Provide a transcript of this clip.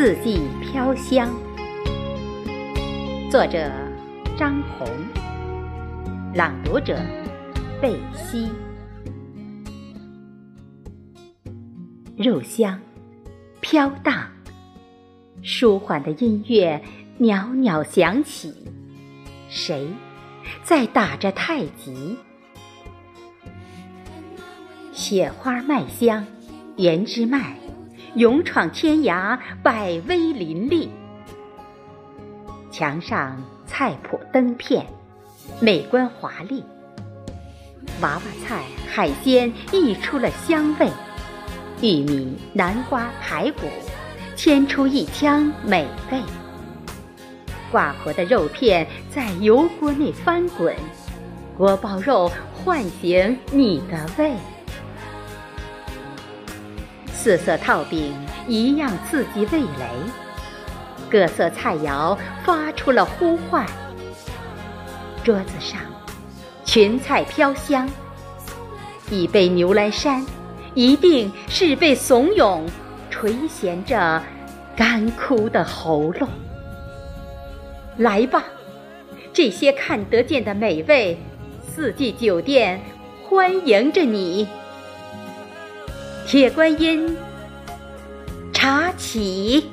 四季飘香。作者：张红，朗读者：贝西。肉香，飘荡，舒缓的音乐袅袅响起。谁在打着太极？雪花麦香，胭脂麦，勇闯天涯，百威林立。墙上菜谱灯片，美观华丽。娃娃菜、海鲜溢出了香味，玉米、南瓜、排骨，牵出一腔美味。挂活的肉片在油锅内翻滚，锅包肉唤醒你的胃。四色套饼一样刺激味蕾，各色菜肴发出了呼唤。桌子上，群菜飘香。一杯牛栏山，一定是被怂恿，垂涎着干枯的喉咙。来吧，这些看得见的美味，四季酒店欢迎着你。铁观音，茶起。